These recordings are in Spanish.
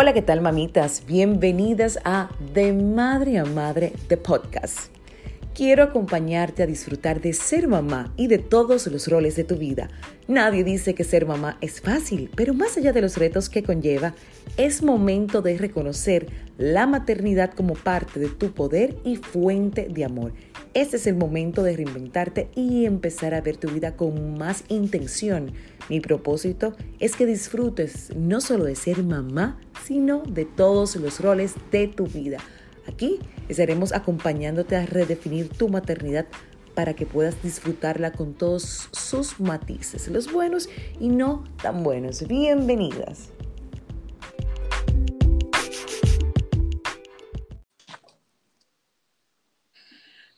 Hola, ¿qué tal mamitas? Bienvenidas a De Madre a Madre de Podcast. Quiero acompañarte a disfrutar de ser mamá y de todos los roles de tu vida. Nadie dice que ser mamá es fácil, pero más allá de los retos que conlleva, es momento de reconocer la maternidad como parte de tu poder y fuente de amor. Este es el momento de reinventarte y empezar a ver tu vida con más intención. Mi propósito es que disfrutes no solo de ser mamá, sino de todos los roles de tu vida. Aquí estaremos acompañándote a redefinir tu maternidad para que puedas disfrutarla con todos sus matices, los buenos y no tan buenos. Bienvenidas.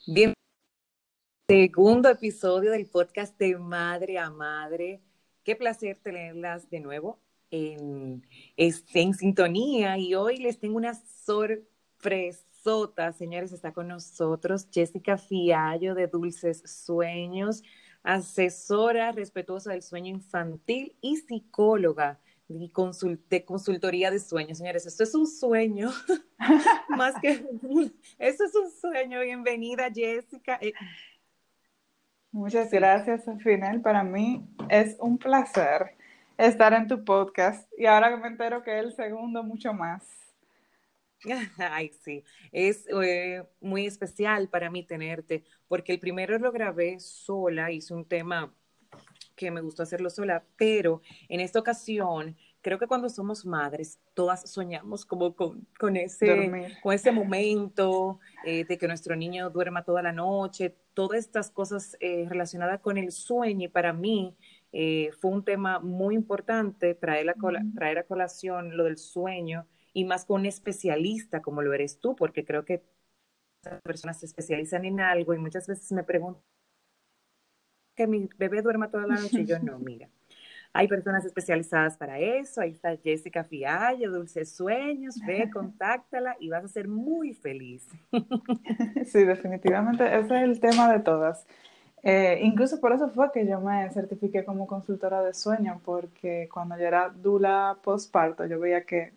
Bien, segundo episodio del podcast de Madre a Madre. Qué placer tenerlas de nuevo en, en sintonía y hoy les tengo una sorpresa Sota, señores, está con nosotros Jessica Fiallo de Dulces Sueños, asesora respetuosa del sueño infantil y psicóloga de, consultoría de sueños. Señores, esto es un sueño, más que, esto es un sueño. Bienvenida, Jessica. Eh, Muchas gracias, final. Para mí es un placer estar en tu podcast y ahora que me entero que es el segundo, mucho más. Ay, sí, es eh, muy especial para mí tenerte, porque el primero lo grabé sola, hice un tema que me gustó hacerlo sola, pero en esta ocasión, creo que cuando somos madres, todas soñamos como con, con ese, con ese momento eh, de que nuestro niño duerma toda la noche, todas estas cosas eh, relacionadas con el sueño, y para mí fue un tema muy importante traer, traer a colación lo del sueño y más con un especialista como lo eres tú, porque creo que las personas se especializan en algo y muchas veces me preguntan que mi bebé duerma toda la noche y yo no, mira. Hay personas especializadas para eso. Ahí está Jessica Fiallo, Dulces Sueños. Ve, contáctala y vas a ser muy feliz. Sí, definitivamente. Ese es el tema de todas. Eh, incluso por eso fue que yo me certifiqué como consultora de sueño, porque cuando yo era dula postparto, yo veía que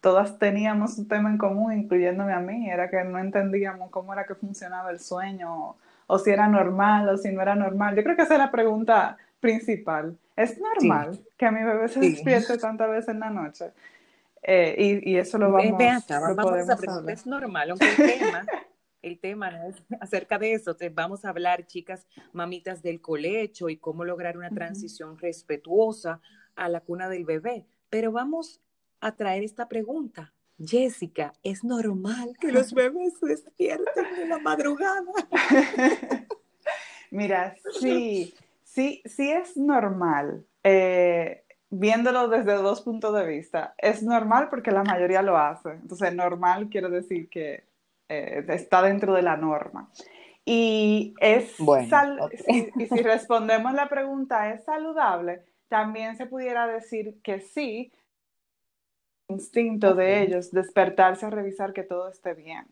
todas teníamos un tema en común, incluyéndome a mí, era que no entendíamos cómo era que funcionaba el sueño, o, si era normal, o si no era normal. Yo creo que esa es la pregunta principal. ¿Es normal que a mi bebé se despierte tantas veces en la noche? Eh, y, y, eso lo vamos, a preguntar, ¿es normal? Aunque el tema, el tema es acerca de eso. vamos a hablar, chicas, mamitas del colecho y cómo lograr una transición respetuosa a la cuna del bebé. Pero vamos a traer esta pregunta. Jessica, ¿es normal que los bebés se despierten en la madrugada? Mira, sí, sí, sí es normal. Eh, viéndolo desde dos puntos de vista, es normal porque la mayoría lo hace. Entonces, normal quiere decir que eh, está dentro de la norma. Y es bueno, y si respondemos la pregunta, ¿es saludable? También se pudiera decir que sí, instinto de ellos despertarse a revisar que todo esté bien.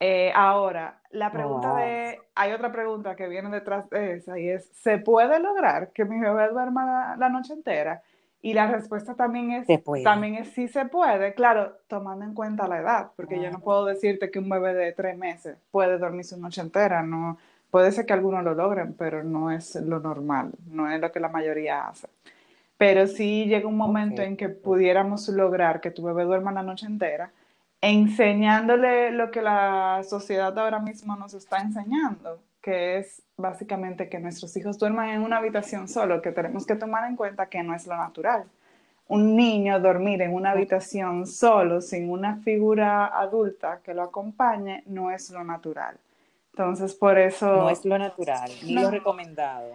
Eh, ahora, la pregunta de, hay otra pregunta que viene detrás de esa y es, ¿se puede lograr que mi bebé duerma la, noche entera? Y la respuesta también es, también es sí se puede, claro, tomando en cuenta la edad, porque yo no puedo decirte que un bebé de tres meses puede dormir su noche entera, no, puede ser que algunos lo logren, pero no es lo normal, no es lo que la mayoría hace. Pero sí llega un momento en que pudiéramos lograr que tu bebé duerma la noche entera, enseñándole lo que la sociedad ahora mismo nos está enseñando, que es básicamente que nuestros hijos duerman en una habitación solo, que tenemos que tomar en cuenta que no es lo natural. Un niño dormir en una habitación solo, sin una figura adulta que lo acompañe, no es lo natural. Entonces, por eso... No es lo natural, ni lo recomendado.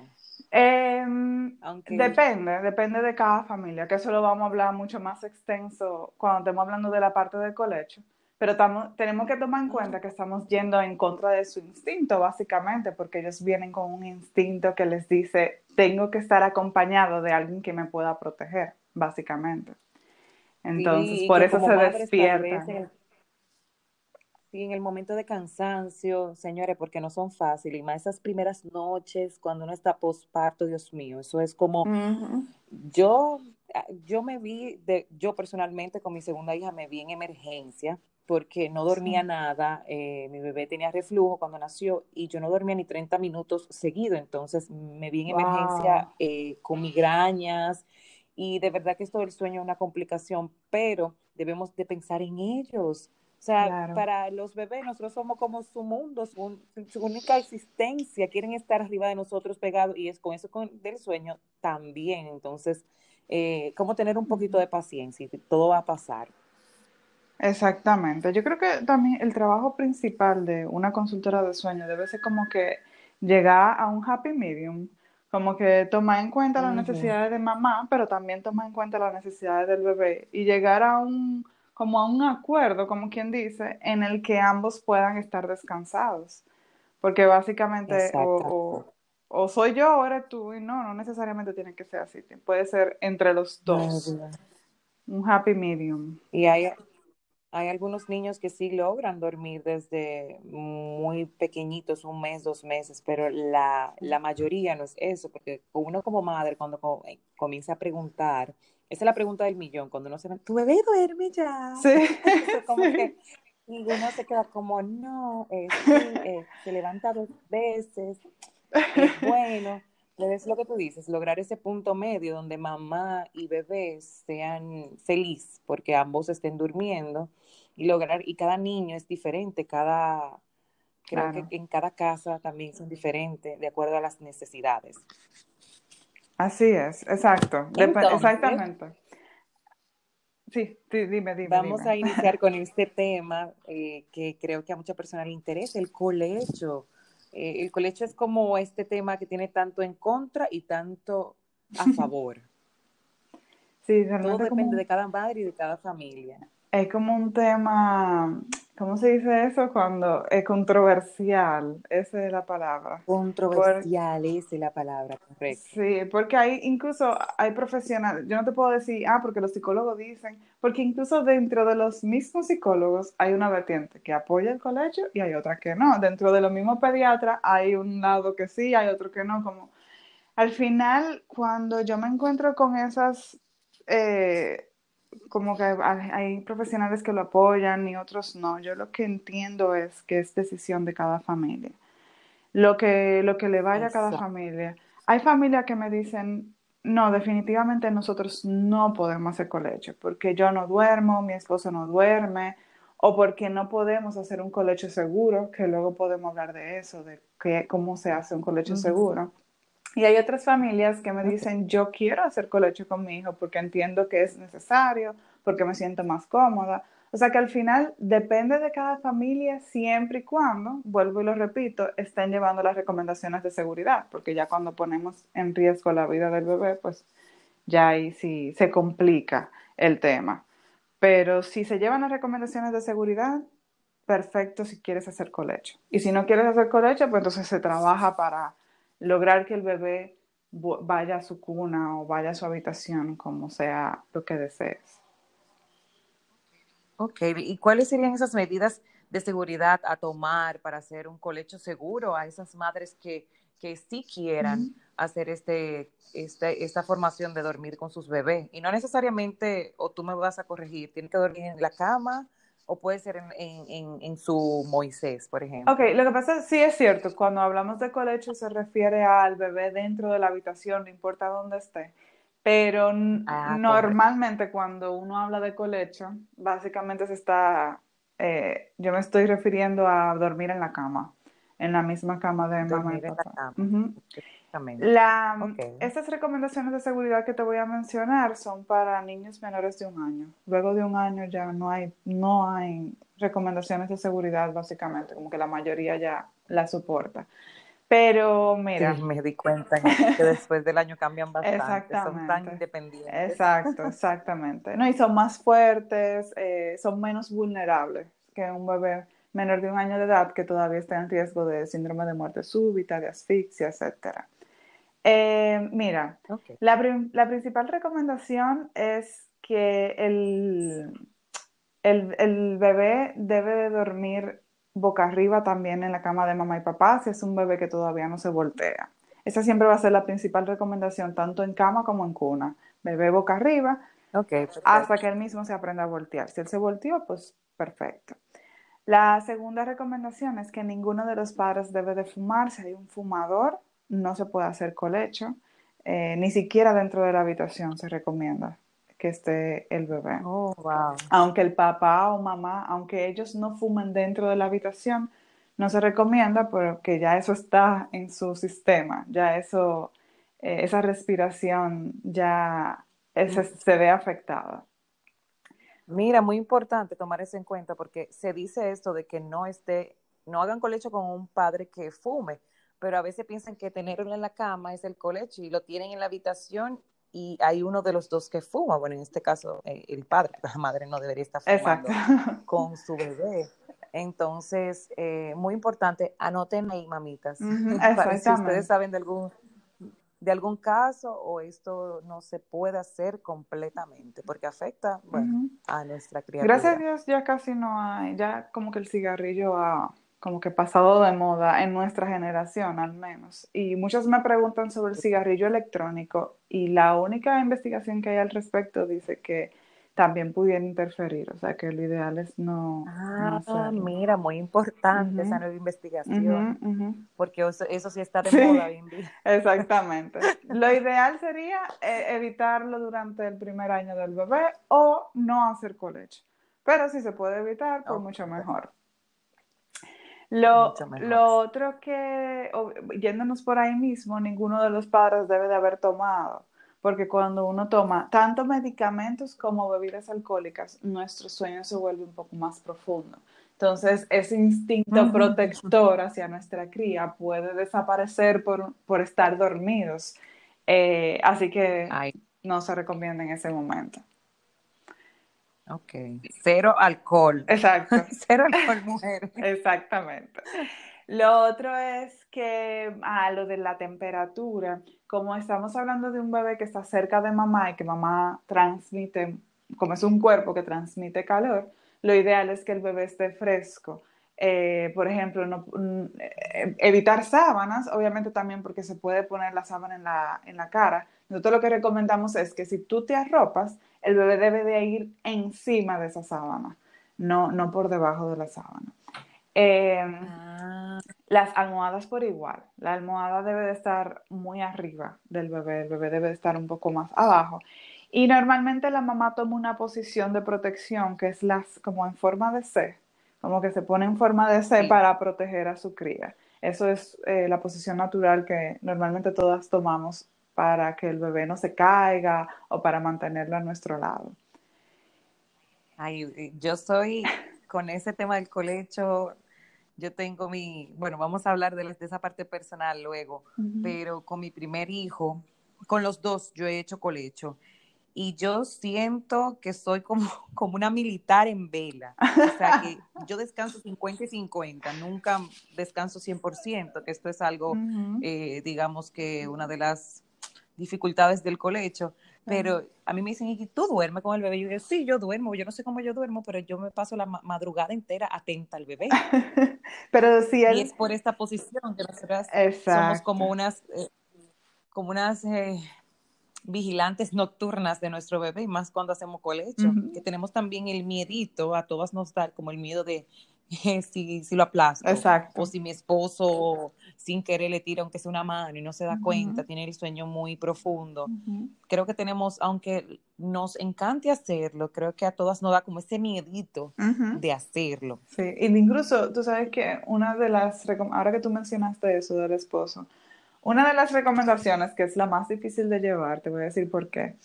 Em, depende, depende de cada familia, que eso lo vamos a hablar mucho más extenso cuando estemos hablando de la parte del colecho. Pero tenemos que tomar en cuenta que estamos yendo en contra de su instinto, básicamente, porque ellos vienen con un instinto que les dice, tengo que estar acompañado de alguien que me pueda proteger, básicamente. Entonces, por eso se despierta Sí, en el momento de cansancio, señores, porque no son fáciles, y más esas primeras noches cuando uno está posparto, Dios mío, eso es como, yo, ah, yo me vi, de, yo personalmente con mi segunda hija me vi en emergencia porque no dormía nada, eh, mi bebé tenía reflujo cuando nació y yo no dormía ni 30 minutos seguido, entonces me vi en emergencia eh, con migrañas y de verdad que esto del sueño es una complicación, pero debemos de pensar en ellos o sea, para los bebés nosotros somos como su mundo, su, única existencia, quieren estar arriba de nosotros pegados y es con eso con, del sueño también. Entonces, eh, como tener un poquito de paciencia y todo va a pasar. Exactamente. Yo creo que también el trabajo principal de una consultora de sueño debe ser como que llegar a un happy medium, como que tomar en cuenta las necesidades de mamá, pero también tomar en cuenta las necesidades del bebé y llegar a un como a un acuerdo, como quien dice, en el que ambos puedan estar descansados. Porque básicamente o, soy yo o eres tú, y no, no necesariamente tiene que ser así, puede ser entre los dos. un happy medium. Y hay, hay algunos niños que sí logran dormir desde muy pequeñitos, un mes, dos meses, pero la, la mayoría no es eso, porque uno como madre cuando eh, comienza a preguntar, esa es la pregunta del millón, cuando uno se ve, ¿tu bebé duerme ya? Sí. como que ninguno se queda como, no, eh, eh, se levanta dos veces, es bueno. Es lo que tú dices, lograr ese punto medio donde mamá y bebé sean felices porque ambos estén durmiendo y lograr, y cada niño es diferente, cada, creo que en cada casa también son diferentes de acuerdo a las necesidades. Así es, exacto. exactamente. Sí, dime, dime. Vamos a iniciar con este tema eh, que creo que a mucha persona le interesa, el colecho. Eh, el colecho es como este tema que tiene tanto en contra y tanto a favor. sí, Todo depende de cada madre y de cada familia. Es como un tema ¿Cómo se dice eso? Cuando es controversial, esa es la palabra. Controversial, esa es la palabra, correcto. Sí, porque hay incluso, hay profesionales, yo no te puedo decir, ah, porque los psicólogos dicen, porque incluso dentro de los mismos psicólogos hay una vertiente que apoya el colegio y hay otra que no. Dentro de los mismos pediatras hay un lado que sí, hay otro que no, como al final, cuando yo me encuentro con esas... Eh, como que hay profesionales que lo apoyan y otros no. Yo lo que entiendo es que es decisión de cada familia. Lo que, lo que le vaya a cada familia. Hay familias que me dicen, no, definitivamente nosotros no podemos hacer colecho, porque yo no duermo, mi esposo no duerme, o porque no podemos hacer un colecho seguro, que luego podemos hablar de eso, de que, cómo se hace un colecho seguro. Y hay otras familias que me dicen, yo quiero hacer colecho con mi hijo porque entiendo que es necesario, porque me siento más cómoda. O sea que al final depende de cada familia siempre y cuando, vuelvo y lo repito, estén llevando las recomendaciones de seguridad, porque ya cuando ponemos en riesgo la vida del bebé, pues ya ahí sí se complica el tema. Pero si se llevan las recomendaciones de seguridad, perfecto si quieres hacer colecho. Y si no quieres hacer colecho, pues entonces se trabaja para lograr que el bebé vaya a su cuna o vaya a su habitación, como sea lo que desees. Ok, ¿y cuáles serían esas medidas de seguridad a tomar para hacer un colecho seguro a esas madres que, que sí quieran hacer este, este, esta formación de dormir con sus bebés? Y no necesariamente, o tú me vas a corregir, tiene que dormir en la cama, o puede ser en, su Moisés, por ejemplo. Ok, lo que pasa es, sí es cierto, cuando hablamos de colecho se refiere al bebé dentro de la habitación, no importa dónde esté. Pero ah, normalmente cuando uno habla de colecho, básicamente se está, eh, yo me estoy refiriendo a dormir en la cama, en la misma cama de mamá y papá. La, Estas recomendaciones de seguridad que te voy a mencionar son para niños menores de un año. Luego de un año ya no hay, no hay recomendaciones de seguridad, básicamente, como que la mayoría ya la soporta. Pero mira. me di cuenta que después del año cambian bastante, son tan independientes. Exacto, exactamente. No, y son más fuertes, eh, son menos vulnerables que un bebé menor de un año de edad que todavía está en riesgo de síndrome de muerte súbita, de asfixia, etcétera. Eh, mira, la, principal recomendación es que el, El, el bebé debe de dormir boca arriba también en la cama de mamá y papá si es un bebé que todavía no se voltea. Esa siempre va a ser la principal recomendación, tanto en cama como en cuna. Bebé boca arriba hasta que él mismo se aprenda a voltear. Si él se volteó, pues perfecto. La segunda recomendación es que ninguno de los padres debe de fumar. Si hay un fumador, no se puede hacer colecho. Eh, ni siquiera dentro de la habitación se recomienda que esté el bebé. Oh, wow. Aunque el papá o mamá, aunque ellos no fumen dentro de la habitación, no se recomienda porque ya eso está en su sistema, ya eso, eh, esa respiración ya se ve afectada. Mira, muy importante tomar eso en cuenta porque se dice esto de que no esté, no hagan colecho con un padre que fume, pero a veces piensan que tenerlo en la cama es el colecho y lo tienen en la habitación y hay uno de los dos que fuma, bueno, en este caso eh, el padre, la madre no debería estar fumando con su bebé. Entonces, eh, muy importante, anoten ahí, mamitas, para si ustedes saben de algún de algún caso o esto no se puede hacer completamente porque afecta bueno, a nuestra criatura. Gracias a Dios ya casi no hay, ya como que el cigarrillo ha como que pasado de moda en nuestra generación al menos. Y muchos me preguntan sobre el cigarrillo electrónico y la única investigación que hay al respecto dice que también pudiera interferir, o sea que lo ideal es no. Ah, mira, muy importante esa nueva investigación, porque eso, sí está de moda hoy Exactamente. lo ideal sería eh, evitarlo durante el primer año del bebé o no hacer colecho, pero si se puede evitar, pues mucho mejor. Lo, lo, otro que, yéndonos por ahí mismo, ninguno de los padres debe de haber tomado porque cuando uno toma tanto medicamentos como bebidas alcohólicas, nuestro sueño se vuelve un poco más profundo. Entonces, ese instinto protector hacia nuestra cría puede desaparecer por, estar dormidos. Eh, así que no se recomienda en ese momento. Ok. Cero alcohol. Exacto. Cero alcohol, mujer. Exactamente. Lo otro es que, ah, lo de la temperatura, como estamos hablando de un bebé que está cerca de mamá y que mamá transmite, como es un cuerpo que transmite calor, lo ideal es que el bebé esté fresco. Eh, por ejemplo, no, mm, evitar sábanas, obviamente también porque se puede poner la sábana en la, en la cara. Nosotros lo que recomendamos es que si tú te arropas, el bebé debe de ir encima de esa sábana, no, no por debajo de la sábana. Em, ah. Las almohadas por igual. La almohada debe de estar muy arriba del bebé, el bebé debe de estar un poco más abajo. Y normalmente la mamá toma una posición de protección que es las, como en forma de C, como que se pone en forma de C para proteger a su cría. Eso es eh, la posición natural que normalmente todas tomamos para que el bebé no se caiga o para mantenerlo a nuestro lado. Ay, yo soy con ese tema del colecho, yo tengo mi, bueno, vamos a hablar de, esa parte personal luego, pero con mi primer hijo, con los dos yo he hecho colecho y yo siento que soy como, como una militar en vela. O sea, que yo descanso 50 y 50, nunca descanso 100%, que esto es algo, eh, digamos que una de las dificultades del colecho. Pero a mí me dicen, ¿y tú duermes con el bebé? Y yo digo, sí, yo duermo. Yo no sé cómo yo duermo, pero yo me paso la madrugada entera atenta al bebé. pero sí, Y es por esta posición que nosotras somos como unas, eh, como unas eh, vigilantes nocturnas de nuestro bebé, y más cuando hacemos colecho, que tenemos también el miedito, a todas nos da como el miedo de si, si lo aplasto. Exacto. O si mi esposo sin querer le tira aunque sea una mano y no se da cuenta, tiene el sueño muy profundo. Creo que tenemos, aunque nos encante hacerlo, creo que a todas nos da como ese miedito de hacerlo. Sí, y incluso tú sabes que una de las, ahora que tú mencionaste eso del esposo, una de las recomendaciones que es la más difícil de llevar, te voy a decir por qué,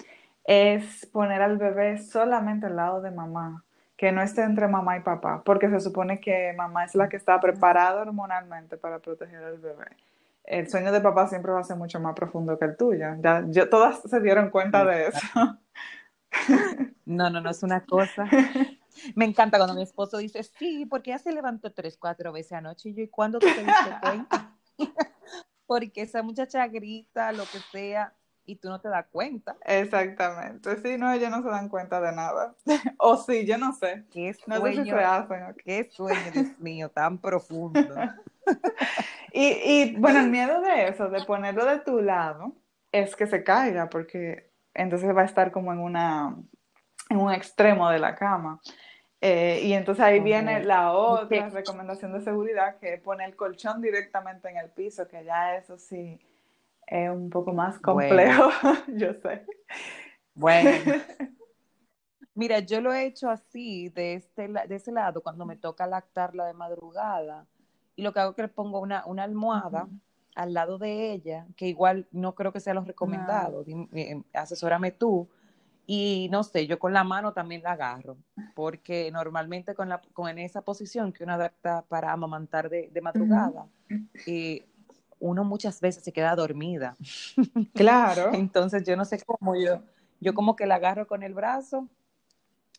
es poner al bebé solamente al lado de mamá que no esté entre mamá y papá, porque se supone que mamá es la que está preparada hormonalmente para proteger al bebé. El sueño de papá siempre va a ser mucho más profundo que el tuyo. Ya, yo, todas se dieron cuenta de eso. No, no, no es una cosa. Me encanta cuando mi esposo dice, sí, porque ya se levantó tres, cuatro veces anoche. Y yo, ¿y cuándo te diste cuenta? porque esa muchacha grita, lo que sea, y tú no te das cuenta. Exactamente. Sí, no, ellos no se dan cuenta de nada. o sí, yo no sé. Qué No sueño, sé si se hacen. qué sueño, Dios mío, tan profundo. Y, y bueno, el miedo de eso, de ponerlo de tu lado, es que se caiga, porque entonces va a estar como en una, en un extremo de la cama. Eh, y entonces ahí viene la otra recomendación de seguridad, que es poner el colchón directamente en el piso, que ya eso sí es un poco más complejo, yo sé. Bueno, mira, yo lo he hecho así, de, este, de ese lado, cuando me toca lactarla de madrugada, y lo que hago es que le pongo una, una almohada al lado de ella, que igual no creo que sea lo recomendado, dim- eh, asesórame tú, y no sé, yo con la mano también la agarro, porque normalmente con, la, con en esa posición que uno adapta para amamantar de, de madrugada, eh, uno muchas veces se queda dormida. Claro. Entonces yo no sé cómo yo, yo como que la agarro con el brazo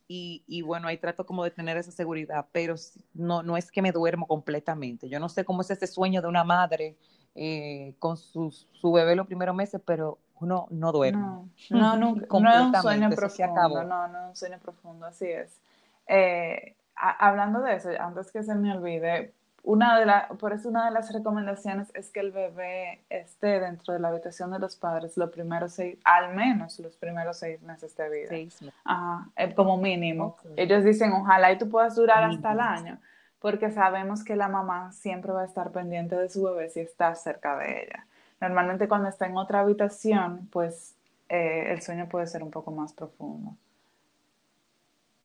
y, y bueno, ahí trato como de tener esa seguridad, pero no, no es que me duermo completamente. Yo no sé cómo es ese sueño de una madre eh, con su, su bebé los primeros meses, pero uno no duerme. No, no, nunca, no es un sueño profundo, no, no es un sueño profundo, así es. Eh, a- hablando de eso, antes que se me olvide, una de la, por eso una de las recomendaciones es que el bebé esté dentro de la habitación de los padres los primeros seis, al menos los primeros seis meses de vida. Seis meses. Ajá, eh, como mínimo. Ellos dicen, ojalá y tú puedas durar hasta el año, porque sabemos que la mamá siempre va a estar pendiente de su bebé si está cerca de ella. Normalmente cuando está en otra habitación, pues eh, el sueño puede ser un poco más profundo.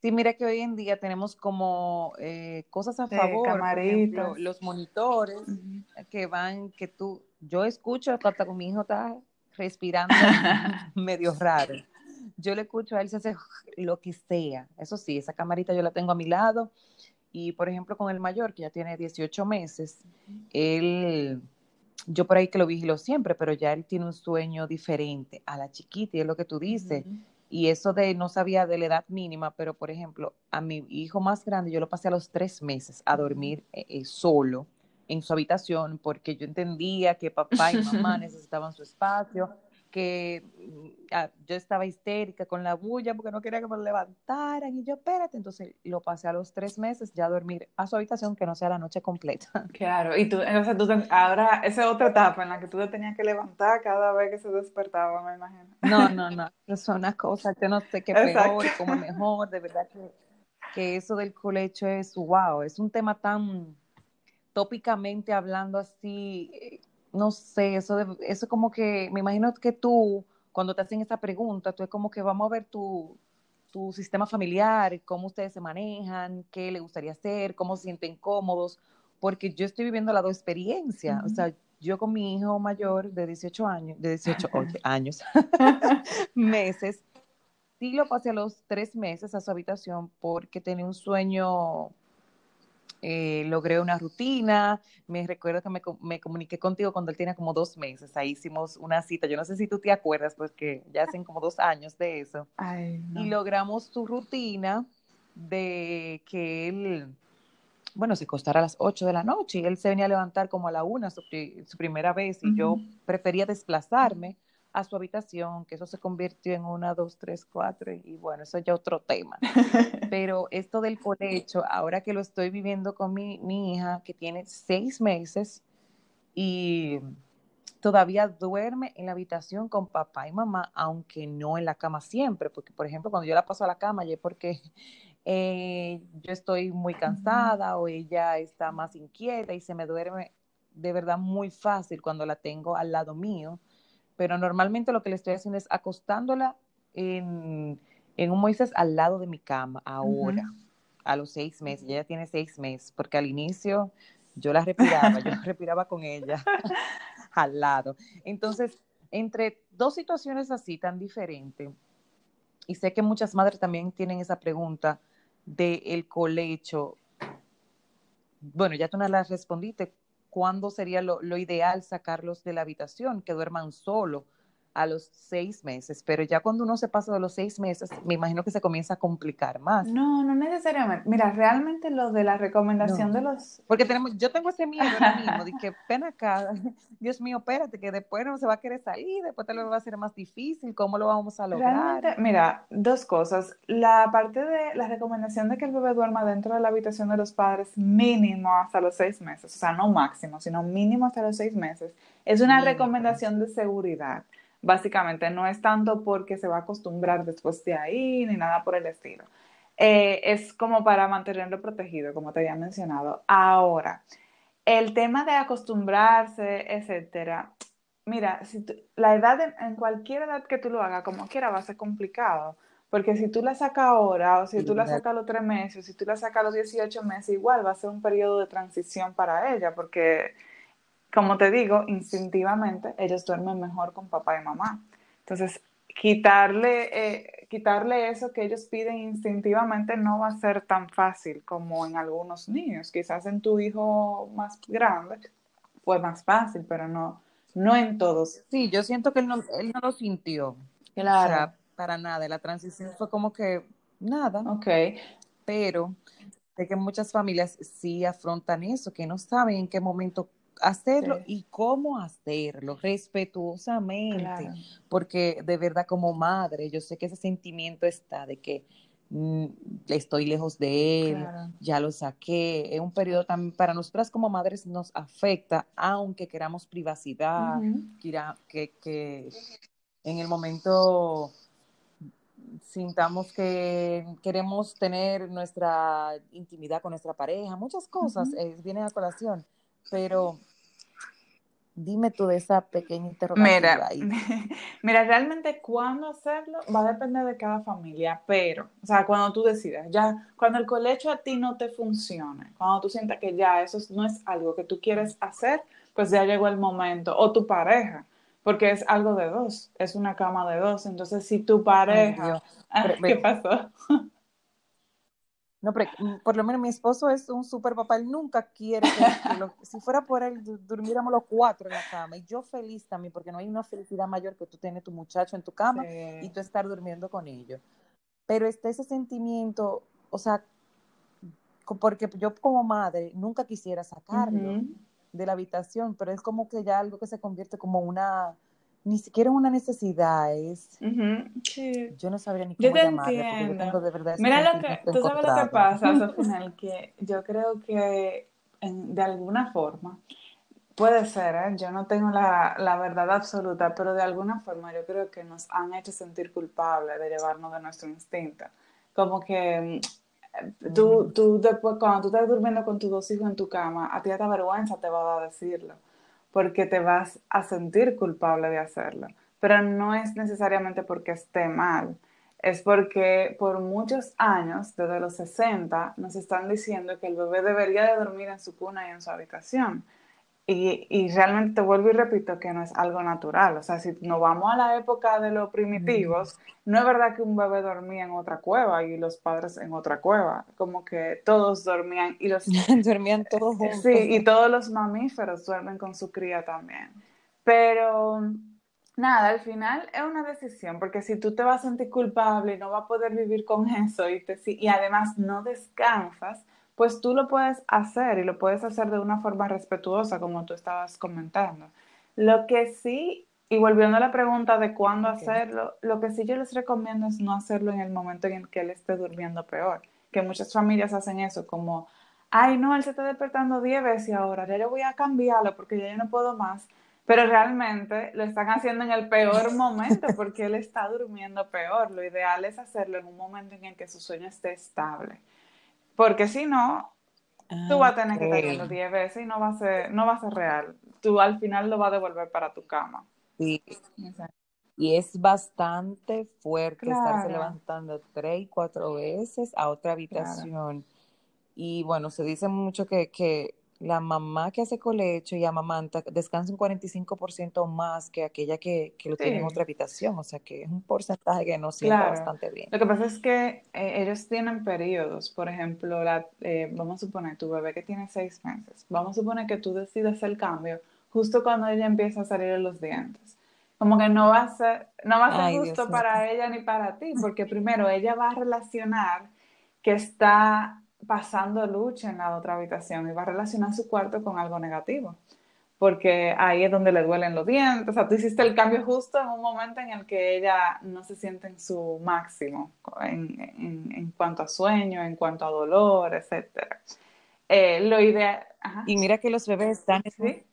Sí, mira que hoy en día tenemos como eh, cosas a De favor, por ejemplo, los monitores que van, que tú, yo escucho hasta con mi hijo está respirando medio raro. Yo le escucho a él se hace lo que sea. Eso sí, esa camarita yo la tengo a mi lado. Y por ejemplo, con el mayor, que ya tiene 18 meses, él, yo por ahí que lo vigilo siempre, pero ya él tiene un sueño diferente a la chiquita, y es lo que tú dices. Y eso de no sabía de la edad mínima, pero por ejemplo, a mi hijo más grande yo lo pasé a los tres meses a dormir eh, eh, solo en su habitación porque yo entendía que papá y mamá necesitaban su espacio, que mm, ah, yo estaba histérica con la bulla porque no quería que me levantaran y yo, espérate, entonces lo pasé a los tres meses ya a dormir a su habitación que no sea la noche completa. Claro, y tú, entonces tú, ahora esa es otra etapa en la que tú te tenías que levantar cada vez que se despertaba, me imagino. No, no, no, eso son unas cosas, yo no sé qué peor, cómo mejor, de verdad que, que eso del colecho es wow, es un tema tan tópicamente hablando así, eh, no sé, eso, de- eso como que, me imagino que tú, cuando te hacen esa pregunta, tú es como que vamos a ver tu, tu sistema familiar, cómo ustedes se manejan, qué le gustaría hacer, cómo se sienten cómodos, porque yo estoy viviendo las dos experiencias, o sea, yo con mi hijo mayor de 18 años, de 18 oye, años, meses, sí lo pasé a los tres meses a su habitación porque tenía un sueño, eh, logré una rutina, me recuerdo que me, me comuniqué contigo cuando él tenía como dos meses, ahí hicimos una cita, yo no sé si tú te acuerdas, porque ya hacen como dos años de eso, Ay, no. y logramos su rutina de que él, bueno, se acostara a las 8 de la noche y él se venía a levantar como a la una su, pri- su primera vez y yo prefería desplazarme a su habitación, que eso se convirtió en una, dos, tres, cuatro y bueno, eso ya otro tema. Pero esto del colecho, ahora que lo estoy viviendo con mi, mi hija, que tiene seis meses y todavía duerme en la habitación con papá y mamá, aunque no en la cama siempre, porque por ejemplo cuando yo la paso a la cama ya es porque eh, yo estoy muy cansada o ella está más inquieta y se me duerme de verdad muy fácil cuando la tengo al lado mío, pero normalmente lo que le estoy haciendo es acostándola en, en un Moisés al lado de mi cama ahora, a los seis meses, ella tiene seis meses, porque al inicio yo la respiraba, yo respiraba con ella al lado. Entonces, entre dos situaciones así tan diferentes, y sé que muchas madres también tienen esa pregunta del el colecho, bueno, ya tú no la respondiste, ¿cuándo sería lo, lo ideal sacarlos de la habitación, que duerman solo? A los seis meses, pero ya cuando uno se pasa de los seis meses, me imagino que se comienza a complicar más. No, no necesariamente. Mira, realmente lo de la recomendación de los... Porque tenemos, yo tengo ese miedo ahora mismo, de que pena acá, Dios mío, espérate, que después no se va a querer salir, después te lo va a hacer más difícil, ¿cómo lo vamos a lograr? mira, dos cosas. La parte de la recomendación de que el bebé duerma dentro de la habitación de los padres mínimo hasta los seis meses, o sea, no máximo, sino mínimo hasta los seis meses, es una recomendación de seguridad. Básicamente, no es tanto porque se va a acostumbrar después de ahí, ni nada por el estilo. Eh, es como para mantenerlo protegido, como te había mencionado. Ahora, el tema de acostumbrarse, etcétera. Mira, si la edad, en, cualquier edad que tú lo hagas, como quiera, va a ser complicado. Porque si tú la sacas ahora, o si tú la sacas a los tres meses, o si tú la sacas a los 18 meses, igual va a ser un periodo de transición para ella, porque como te digo, instintivamente ellos duermen mejor con papá y mamá. Entonces, quitarle, eh, quitarle eso que ellos piden instintivamente no va a ser tan fácil como en algunos niños. Quizás en tu hijo más grande fue más fácil, pero no, no en todos. Sí, yo siento que él no, él no lo sintió. Claro. O sea, para nada. La transición fue como que nada. Ok. Pero sé que muchas familias sí afrontan eso, que no saben en qué momento hacerlo y cómo hacerlo respetuosamente, porque de verdad como madre, yo sé que ese sentimiento está de que mm, estoy lejos de él, ya lo saqué, es un periodo también para nosotras como madres nos afecta, aunque queramos privacidad, que, que en el momento sintamos que queremos tener nuestra intimidad con nuestra pareja, muchas cosas eh, vienen a colación, pero Dime tú de esa pequeña interrogación. Mira, mira, realmente cuándo hacerlo va a depender de cada familia, pero, o sea, cuando tú decidas, ya, cuando el colecho a ti no te funcione, cuando tú sientas que ya eso no es algo que tú quieres hacer, pues ya llegó el momento, o tu pareja, porque es algo de dos, es una cama de dos, entonces si tu pareja, ¿qué pasó? No, pero por lo menos mi esposo es un super papá, él nunca quiere que, si fuera por él durmiéramos los cuatro en la cama y yo feliz también, porque no hay una felicidad mayor que tú tener tu muchacho en tu cama y tú estar durmiendo con ellos. Pero está ese sentimiento, o sea, porque yo como madre nunca quisiera sacarlo de la habitación, pero es como que ya algo que se convierte como una ni siquiera una necesidad, es... Yo no sabría ni cómo llamarlo, porque yo tengo de verdad... Mira lo que, tú sabes lo que pasa, final, que yo creo que de alguna forma, puede ser, ¿eh? yo no tengo la, la, verdad absoluta, pero de alguna forma yo creo que nos han hecho sentir culpables de llevarnos de nuestro instinto. Como que mm, tú, tú después, cuando tú estás durmiendo con tus dos hijos en tu cama, a ti esta vergüenza te va a dar decirlo porque te vas a sentir culpable de hacerlo. Pero no es necesariamente porque esté mal, es porque por muchos años, desde los 60, nos están diciendo que el bebé debería de dormir en su cuna y en su habitación. Y, realmente te vuelvo y repito que no es algo natural. O sea, si nos vamos a la época de los primitivos, no es verdad que un bebé dormía en otra cueva y los padres en otra cueva. Como que todos dormían y los... dormían todos juntos. Sí, y todos los mamíferos duermen con su cría también. Pero nada, al final es una decisión, porque si tú te vas a sentir culpable y no vas a poder vivir con eso y, te, y además no descansas, pues tú lo puedes hacer y lo puedes hacer de una forma respetuosa, como tú estabas comentando. Lo que sí, y volviendo a la pregunta de cuándo hacerlo, lo que sí yo les recomiendo es no hacerlo en el momento en el que él esté durmiendo peor, que muchas familias hacen eso, como, ay, no, él se está despertando 10 veces ahora, ya yo voy a cambiarlo porque ya yo no puedo más. Pero realmente lo están haciendo en el peor momento porque él está durmiendo peor. Lo ideal es hacerlo en un momento en el que su sueño esté estable. Porque si no, tú vas a tener que estar viendo 10 veces y no va, a ser, no va a ser real. Tú al final lo vas a devolver para tu cama. Sí. Y es bastante fuerte estarse levantando tres y cuatro veces a otra habitación. Y bueno, se dice mucho que, que la mamá que hace colecho y amamanta descansa un 45% más que aquella que, lo tiene en otra habitación, o sea que es un porcentaje que no sienta bastante bien. Lo que pasa es que eh, ellos tienen periodos, por ejemplo, la, eh, vamos a suponer tu bebé que tiene seis meses, vamos a suponer que tú decides el cambio justo cuando ella empieza a salir los dientes. como que no va a ser, no va a ser justo para ella ni para ti, porque primero ella va a relacionar que está pasando lucha en la otra habitación y va a relacionar su cuarto con algo negativo, porque ahí es donde le duelen los dientes, o sea, tú hiciste el cambio justo en un momento en el que ella no se siente en su máximo en, cuanto a sueño, en cuanto a dolor, etc. Eh, lo ideal... Y mira que los bebés están... ¿Sí?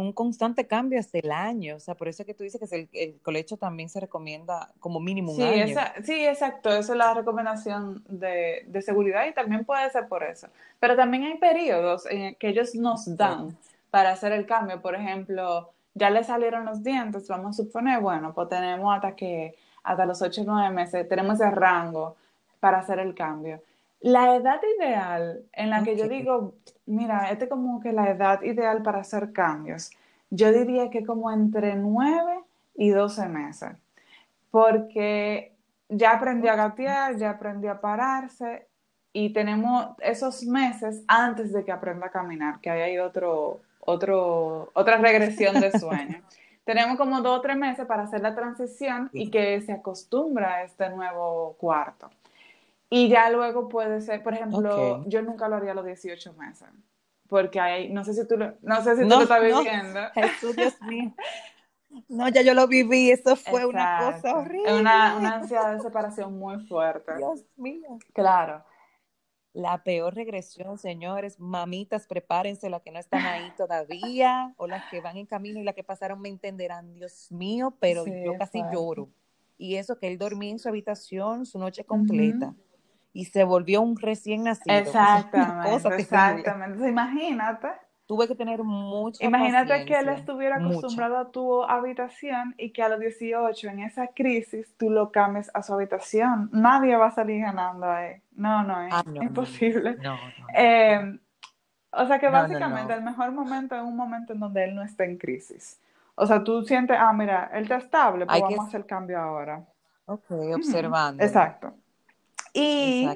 Un constante cambio hasta el año. O sea, por eso es que tú dices que el, el colecho también se recomienda como mínimo un sí, año. sí, exacto. Esa es la recomendación de, de, seguridad y también puede ser por eso. Pero también hay periodos en que ellos nos dan para hacer el cambio. Por ejemplo, ya le salieron los dientes, vamos a suponer, bueno, pues tenemos hasta que, hasta los 8 o 9 meses, tenemos ese rango para hacer el cambio. La edad ideal en la que yo digo, mira, este es como que la edad ideal para hacer cambios, yo diría que como entre 9 y 12 meses, porque ya aprendió a gatear, ya aprendió a pararse y tenemos esos meses antes de que aprenda a caminar, que ahí hay otro, otro, otra regresión de sueño. tenemos como dos o tres meses para hacer la transición y que se acostumbra a este nuevo cuarto. Y ya luego puede ser, por ejemplo, yo nunca lo haría a los 18 meses. Porque hay, no sé si tú lo, no sé si tú lo estás viviendo. Jesús, Dios mío. No, ya yo lo viví, eso fue una cosa horrible. Una, una ansiedad de separación muy fuerte. Dios mío. Claro. La peor regresión, señores, mamitas, prepárense, las que no están ahí todavía, o las que van en camino y las que pasaron me entenderán, Dios mío, pero yo casi lloro. Y eso que él dormía en su habitación su noche completa y se volvió un recién nacido. Exactamente, exactamente. imagínate. Tuve que tener mucha Imagínate que él estuviera acostumbrado a tu habitación y que a los 18, en esa crisis, tú lo cambies a su habitación. Nadie va a salir ganando ahí. No, no, es ah, imposible. Eh, o sea que básicamente el mejor momento es un momento en donde él no está en crisis. O sea, tú sientes, ah, mira, él está estable, pues vamos a hacer el cambio ahora. Ok, observando. Exacto. Y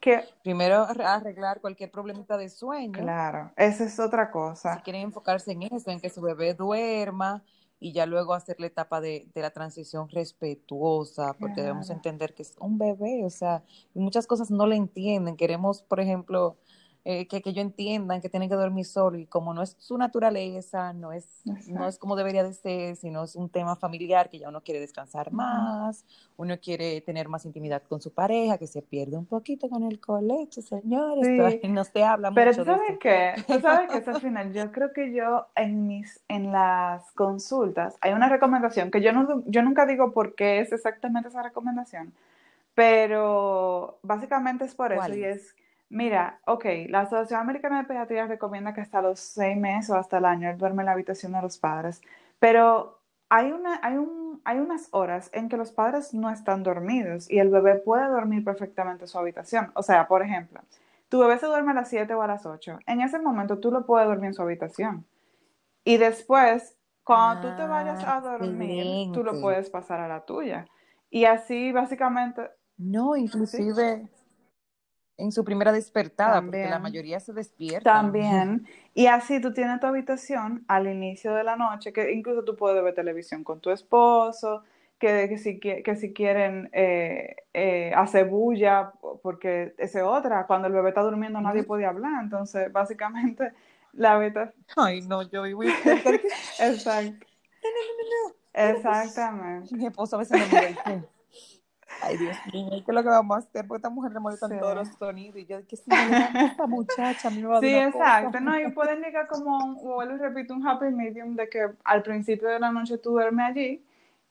que primero arreglar cualquier problemita de sueño. Claro, esa es otra cosa. Si quieren enfocarse en eso, en que su bebé duerma y ya luego hacer la etapa de, de la transición respetuosa, porque debemos entender que es un bebé, o sea, muchas cosas no le entienden. Queremos, por ejemplo, eh, que, que ellos entiendan que tienen que dormir solo y como no es su naturaleza, no es, no es como debería de ser, sino es un tema familiar que ya uno quiere descansar más, uno quiere tener más intimidad con su pareja, que se pierde un poquito con el colecho, señores, no se habla Pero mucho ¿tú sabes qué? ¿Tú sabes que al final yo creo que yo en mis en las consultas hay una recomendación que yo no yo nunca digo por qué es exactamente esa recomendación, pero básicamente es por eso y es Mira, ok, la Asociación Americana de Pediatría recomienda que hasta los seis meses o hasta el año él duerme en la habitación de los padres, pero hay, una, hay, un, hay unas horas en que los padres no están dormidos y el bebé puede dormir perfectamente en su habitación. O sea, por ejemplo, tu bebé se duerme a las 7 o a las 8. En ese momento tú lo puedes dormir en su habitación. Y después, cuando tú te vayas a ah, dormir, tú lo puedes pasar a la tuya. Y así básicamente... No, inclusive en su primera despertada, porque la mayoría se despierta. También. Y así tú tienes tu habitación al inicio de la noche, que incluso tú puedes ver televisión con tu esposo, que, que, si, que si quieren eh, eh, hacer bulla, porque esa es otra, cuando el bebé está durmiendo nadie puede hablar, entonces básicamente la beta... Ay, no, yo vivo Exacto. Exactamente. Mi esposo a veces me dice, Ay, Dios mío, ¿qué es lo que vamos a hacer? Porque esta mujer le molestan todos los sonidos. Y yo, ¿qué si esta muchacha a mí me va a Sí, exacto. No, y pueden llegar como, vuelvo y repito, un happy medium de que al principio de la noche tú duermes allí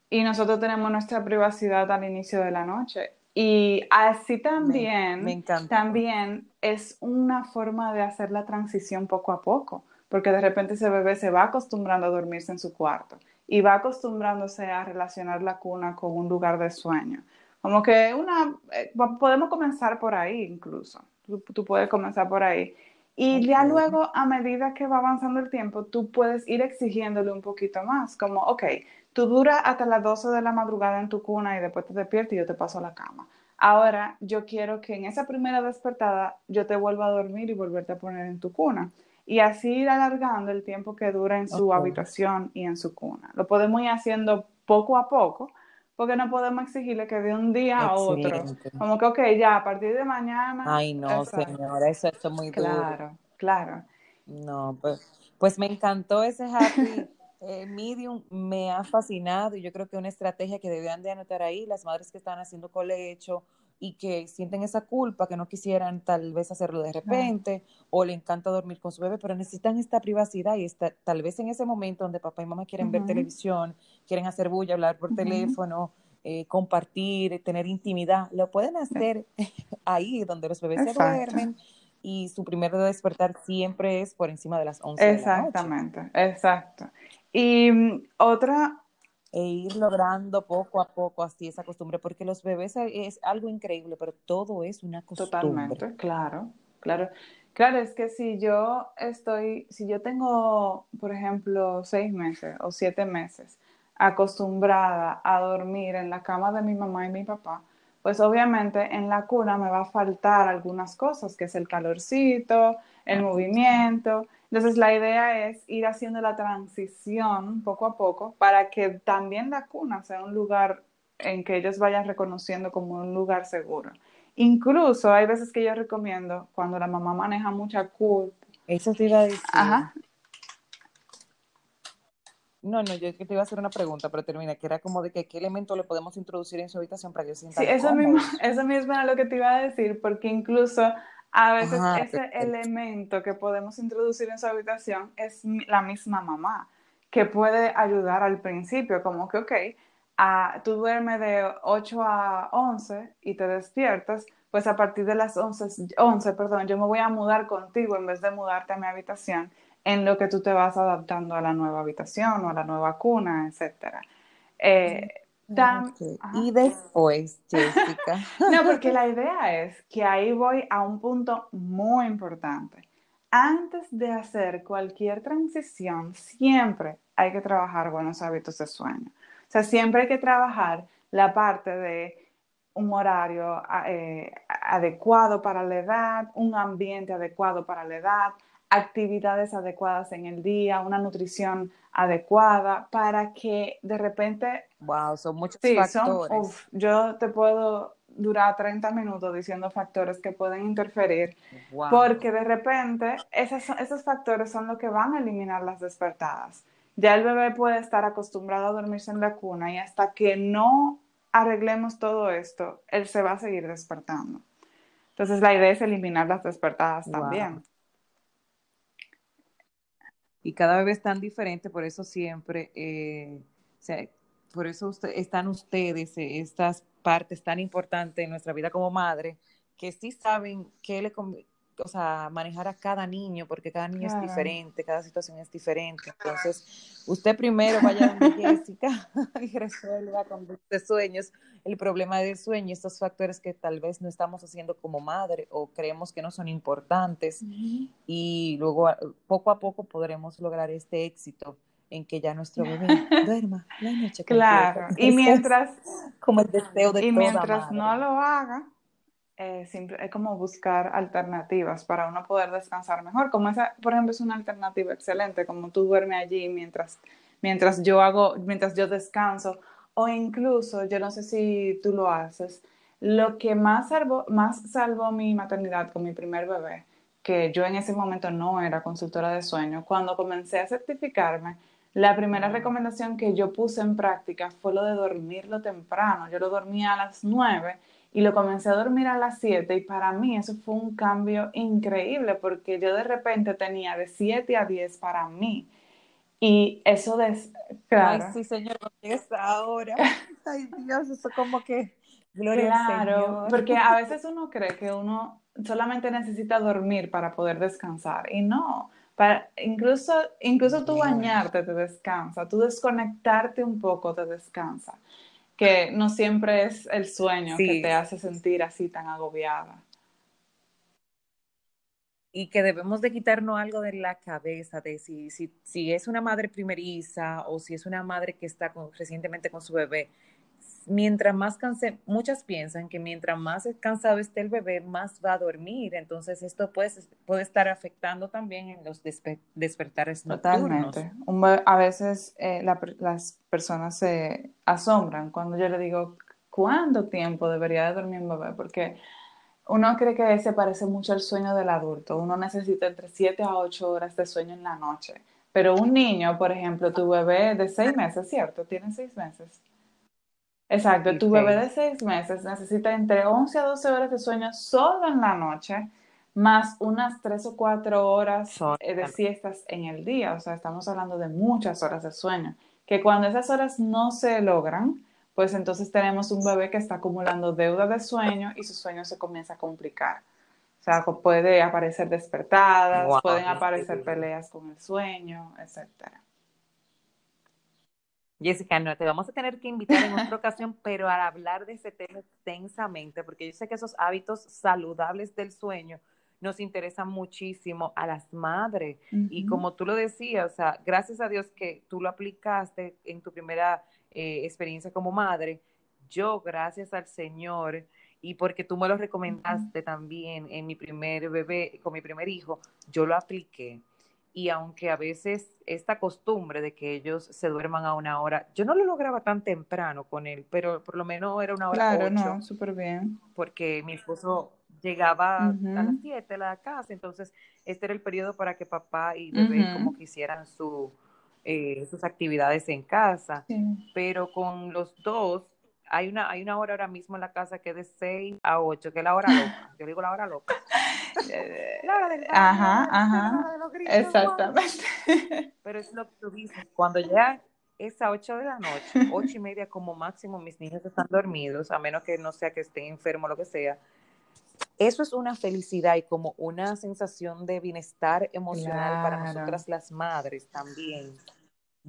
y nosotros tenemos nuestra privacidad al inicio de la noche. Y así también, me, también es una forma de hacer la transición poco a poco, porque de repente ese bebé se va acostumbrando a dormirse en su cuarto y va acostumbrándose a relacionar la cuna con un lugar de sueño. Como que una, eh, podemos comenzar por ahí incluso, tú, puedes comenzar por ahí. Y ya luego, a medida que va avanzando el tiempo, tú puedes ir exigiéndole un poquito más, como, ok, tú duras hasta las 12 de la madrugada en tu cuna y después te despiertas y yo te paso a la cama. Ahora, yo quiero que en esa primera despertada yo te vuelva a dormir y volverte a poner en tu cuna. Y así ir alargando el tiempo que dura en su habitación y en su cuna. Lo podemos ir haciendo poco a poco, porque no podemos exigirle que de un día a otro, como que, ok, ya, a partir de mañana. Ay, no, señora, eso, es muy duro. Claro, claro. No, pues, pues me encantó ese happy eh, medium, me ha fascinado y yo creo que una estrategia que debían de anotar ahí las madres que están haciendo colecho y que sienten esa culpa, que no quisieran tal vez hacerlo de repente, o le encanta dormir con su bebé, pero necesitan esta privacidad y está, tal vez en ese momento donde papá y mamá quieren ver televisión, quieren hacer bulla, hablar por teléfono, eh, compartir, tener intimidad, lo pueden hacer ahí donde los bebés se duermen y su primer despertar siempre es por encima de las 11 Exactamente, de la noche. exacto. Y mm, otra, e ir logrando poco a poco así esa costumbre, porque los bebés es algo increíble, pero todo es una costumbre. Totalmente, claro, claro. Claro, es que si yo estoy, si yo tengo, por ejemplo, seis meses o siete meses acostumbrada a dormir en la cama de mi mamá y mi papá, pues obviamente en la cuna me va a faltar algunas cosas, que es el calorcito, el movimiento, entonces la idea es ir haciendo la transición poco a poco para que también la cuna sea un lugar en que ellos vayan reconociendo como un lugar seguro. Incluso hay veces que yo recomiendo cuando la mamá maneja mucha culpa. Eso te iba a decir. Ajá. No, no, yo que te iba a hacer una pregunta, pero termina, que era como de que qué elemento le podemos introducir en su habitación para que se sienta Sí, eso mismo, eso mismo era lo que te iba a decir, porque incluso a veces ese elemento que podemos introducir en su habitación es la misma mamá, que puede ayudar al principio, como que, ok, tú duermes de 8 a 11 y te despiertas, pues a partir de las 11, 11, perdón, yo me voy a mudar contigo en vez de mudarte a mi habitación, en lo que tú te vas adaptando a la nueva habitación o a la nueva cuna, etc. Y después, Jessica. no, porque la idea es que ahí voy a un punto muy importante. Antes de hacer cualquier transición, siempre hay que trabajar buenos hábitos de sueño. O sea, siempre hay que trabajar la parte de un horario eh, adecuado para la edad, un ambiente adecuado para la edad, actividades adecuadas en el día, una nutrición adecuada para que de repente... Wow, son muchos factores. yo te puedo durar 30 minutos diciendo factores que pueden interferir, porque de repente esos factores son los que van a eliminar las despertadas. Ya el bebé puede estar acostumbrado a dormirse en la cuna y hasta que no arreglemos todo esto, él se va a seguir despertando. Entonces la idea es eliminar las despertadas también y cada bebé es tan diferente, por eso siempre, eh, por eso están ustedes, eh, estas partes tan importantes en nuestra vida como madre, que sí saben qué le, o sea, manejar a cada niño, porque cada niño es diferente, cada situación es diferente. Entonces, usted primero vaya a Jessica y resuelva con sus sueños el problema del sueño, estos factores que tal vez no estamos haciendo como madre o creemos que no son importantes. Y luego, poco a poco, podremos lograr este éxito en que ya nuestro bebé duerma la noche. Claro, y mientras, como el deseo de y mientras no lo haga, eh, es como buscar alternativas para uno poder descansar mejor. Como esa, por ejemplo, es una alternativa excelente, como tú duermes allí mientras, mientras yo hago, mientras yo descanso, o incluso, yo no sé si tú lo haces, lo que más salvó, más salvó mi maternidad con mi primer bebé, que yo en ese momento no era consultora de sueño, cuando comencé a certificarme, la primera recomendación que yo puse en práctica fue lo de dormirlo temprano. Yo lo dormía a las nueve y lo comencé a dormir a las 7 y para mí eso fue un cambio increíble porque yo de repente tenía de 7 a 10 para mí. Y eso de... Claro. Ay, sí, señor, es ahora. Ay, Dios, eso como que... Gloria claro, porque a veces uno cree que uno solamente necesita dormir para poder descansar y no. Para, incluso, incluso tú bañarte te descansa, tú desconectarte un poco te descansa que no siempre es el sueño que te hace sentir así tan agobiada. Y que debemos de quitarnos algo de la cabeza, de si, si, si es una madre primeriza o si es una madre que está recientemente con su bebé, mientras más cansado, muchas piensan que mientras más cansado esté el bebé, más va a dormir. Entonces, esto puede, puede estar afectando también en los despertares nocturnos. Totalmente. a veces eh, las personas se asombran cuando yo le digo, ¿cuánto tiempo debería de dormir un bebé? Porque uno cree que se parece mucho al sueño del adulto. Uno necesita entre 7 a 8 horas de sueño en la noche. Pero un niño, por ejemplo, tu bebé de 6 meses, ¿cierto? Tiene 6 meses. Exacto, tu bebé de seis meses necesita entre 11 a 12 horas de sueño solo en la noche, más unas 3 o 4 horas eh, de siestas en el día. O sea, estamos hablando de muchas horas de sueño. Que cuando esas horas no se logran, pues entonces tenemos un bebé que está acumulando deuda de sueño y su sueño se comienza a complicar. O sea, puede aparecer despertadas, pueden aparecer peleas con el sueño, etcétera. Jessica, no, te vamos a tener que invitar en otra ocasión, pero a hablar de ese tema extensamente, porque yo sé que esos hábitos saludables del sueño nos interesan muchísimo a las madres. Y como tú lo decías, o sea, gracias a Dios que tú lo aplicaste en tu primera eh, experiencia como madre, yo, gracias al Señor, y porque tú me lo recomendaste también en mi primer bebé, con mi primer hijo, yo lo apliqué y aunque a veces esta costumbre de que ellos se duerman a una hora, yo no lo lograba tan temprano con él, pero por lo menos era una hora claro, no, súper bien. Porque mi esposo llegaba a las 7 a la casa, entonces este era el periodo para que papá y bebé como quisieran su, eh, sus actividades en casa, pero con los dos hay una, hay una hora ahora mismo en la casa que es de 6 a 8, que es la hora loca. Yo digo la hora loca. la hora del Ajá, ajá. Exactamente. Pero es lo que tú dices. Cuando ya es a 8 de la noche, 8 y media como máximo, mis niños están dormidos, a menos que no sea que estén enfermos o lo que sea. Eso es una felicidad y como una sensación de bienestar emocional para nosotras las madres también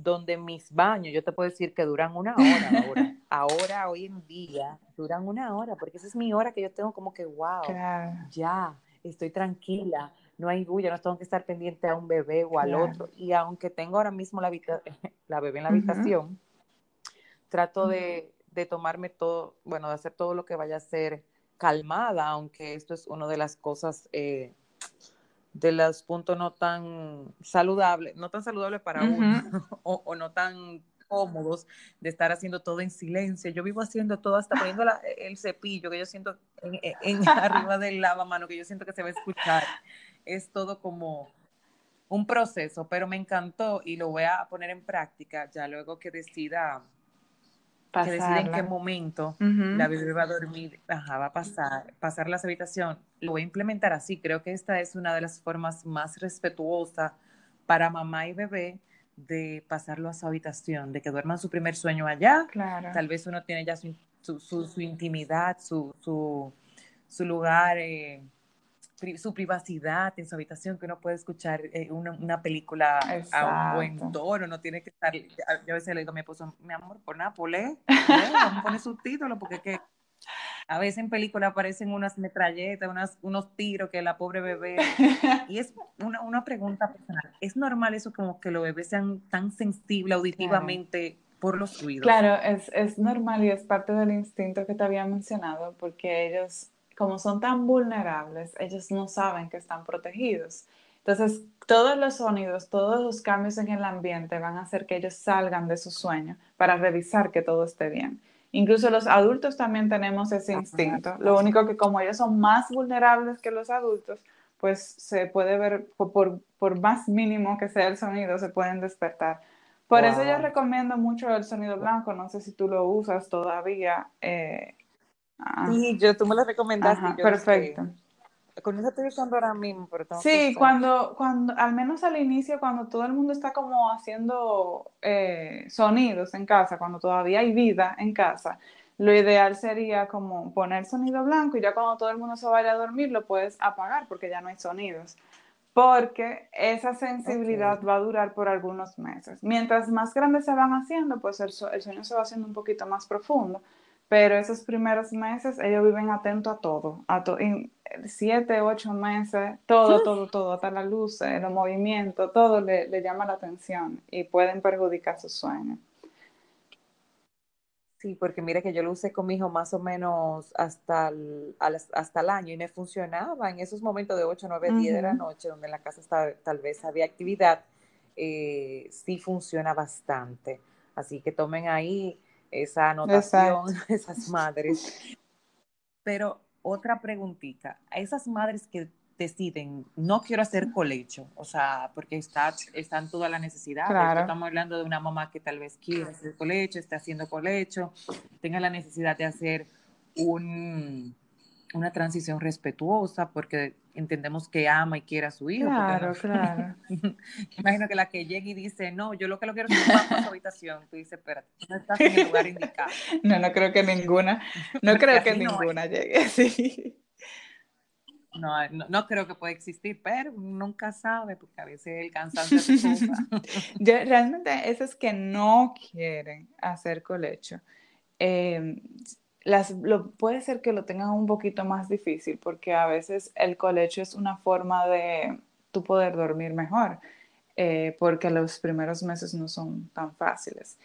donde mis baños, yo te puedo decir que duran una hora ahora. ahora, hoy en día, duran una hora, porque esa es mi hora que yo tengo como que, wow, ya, estoy tranquila, no hay bulla, no tengo que estar pendiente a un bebé o al otro. Y aunque tengo ahora mismo la, la bebé en la habitación, trato de, de, tomarme todo, bueno, de hacer todo lo que vaya a ser calmada, aunque esto es una de las cosas... Eh, de los puntos no tan saludables, no tan saludables para uno, o, no tan cómodos de estar haciendo todo en silencio. Yo vivo haciendo todo, hasta poniendo el cepillo que yo siento en, arriba del lavamano, que yo siento que se va a escuchar. Es todo como un proceso, pero me encantó y lo voy a poner en práctica ya luego que decida que decide en qué momento la bebé va a dormir, va a pasar, pasar la habitación. Lo voy a implementar así. Creo que esta es una de las formas más respetuosas para mamá y bebé de pasarlo a su habitación, de que duerman su primer sueño allá. Claro. Tal vez uno tiene ya su, su, intimidad, su, su lugar. Eh, su privacidad en su habitación, que uno puede escuchar eh, una, película a un buen tono, no tiene que estar, yo a veces le digo a mi esposo, mi amor, por Nápoles, vamos a poner subtítulos, porque que a veces en película aparecen unas metralletas, unas, unos tiros que la pobre bebé, y es una, una, pregunta personal, ¿es normal eso como que los bebés sean tan sensibles auditivamente? por los ruidos. Claro, es, es normal y es parte del instinto que te había mencionado, porque ellos como son tan vulnerables, ellos no saben que están protegidos. Entonces, todos los sonidos, todos los cambios en el ambiente van a hacer que ellos salgan de su sueño para revisar que todo esté bien. Incluso los adultos también tenemos ese instinto. Lo único que como ellos son más vulnerables que los adultos, pues se puede ver, por, por más mínimo que sea el sonido, se pueden despertar. Por eso yo recomiendo mucho el sonido blanco. No sé si tú lo usas todavía. Eh. Sí, yo, tú me lo recomendaste. perfecto. con eso estoy usando ahora mismo, pero Sí, cuando, cuando, al menos al inicio, cuando todo el mundo está como haciendo eh, sonidos en casa, cuando todavía hay vida en casa, lo ideal sería como poner sonido blanco y ya cuando todo el mundo se vaya a dormir lo puedes apagar porque ya no hay sonidos. Porque esa sensibilidad va a durar por algunos meses. Mientras más grandes se van haciendo, pues el, el sueño se va haciendo un poquito más profundo pero esos primeros meses ellos viven atentos a todo, a en siete, ocho meses, todo, todo, todo, hasta la luz, los movimientos, todo le, llama la atención y pueden perjudicar su sueño. Sí, porque mire que yo lo usé con mi hijo más o menos hasta el, hasta el año y me funcionaba en esos momentos de 8, 9, 10 de la noche, donde en la casa tal vez había actividad, eh, sí funciona bastante. Así que tomen ahí esa anotación, esas madres. Pero otra preguntita, a esas madres que deciden, no quiero hacer colecho, o sea, porque está, están toda la necesidad. Estamos hablando de una mamá que tal vez quiere hacer colecho, está haciendo colecho, tenga la necesidad de hacer un, una transición respetuosa, porque entendemos que ama y quiere a su hijo. Claro, claro. Imagino que la que llega y dice, no, yo lo que lo quiero es un su habitación. Tú dices, espérate, no estás en el lugar indicado. No, no creo que ninguna, no creo que ninguna llegue, sí. No, no, creo que pueda existir, pero nunca sabe, porque a veces el cansancio se Realmente esos que no quieren hacer colecho, em, las, lo, puede ser que lo tengan un poquito más difícil, porque a veces el colecho es una forma de tú poder dormir mejor, eh, porque los primeros meses no son tan fáciles.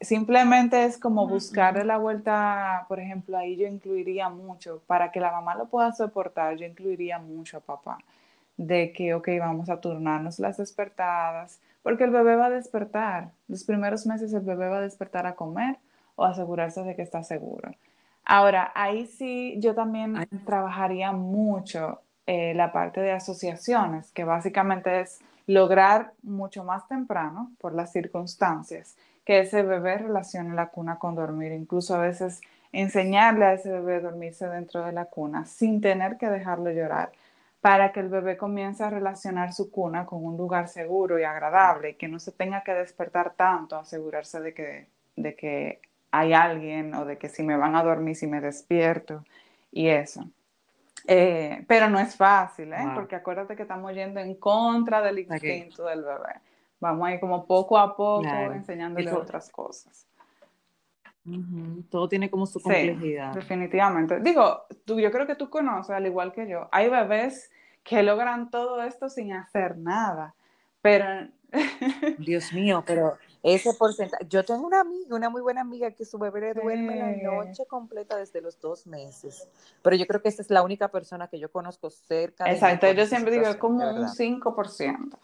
Simplemente es como buscar la vuelta, por ejemplo, ahí yo incluiría mucho, para que la mamá lo pueda soportar, yo incluiría mucho a papá, de que, ok, vamos a turnarnos las despertadas, porque el bebé va a despertar, los primeros meses el bebé va a despertar a comer o asegurarse de que está seguro. Ahora, ahí sí yo también trabajaría mucho eh, la parte de asociaciones, que básicamente es lograr mucho más temprano, por las circunstancias, que ese bebé relacione la cuna con dormir, incluso a veces enseñarle a ese bebé a dormirse dentro de la cuna sin tener que dejarlo llorar, para que el bebé comience a relacionar su cuna con un lugar seguro y agradable, y que no se tenga que despertar tanto, asegurarse de que, de que hay alguien o de que si me van a dormir, si me despierto y eso. Eh, pero no es fácil, ¿eh? porque acuérdate que estamos yendo en contra del instinto del bebé. Vamos a ir como poco a poco enseñándole otras cosas. Todo tiene como su complejidad. definitivamente. Digo, tú, yo creo que tú conoces, al igual que yo, hay bebés que logran todo esto sin hacer nada, pero... Dios mío, pero ese porcentaje, yo tengo una amiga, una muy buena amiga que su bebé le duerme la noche completa desde los dos meses, pero yo creo que esa es la única persona que yo conozco cerca. Exacto, yo siempre digo, como un 5%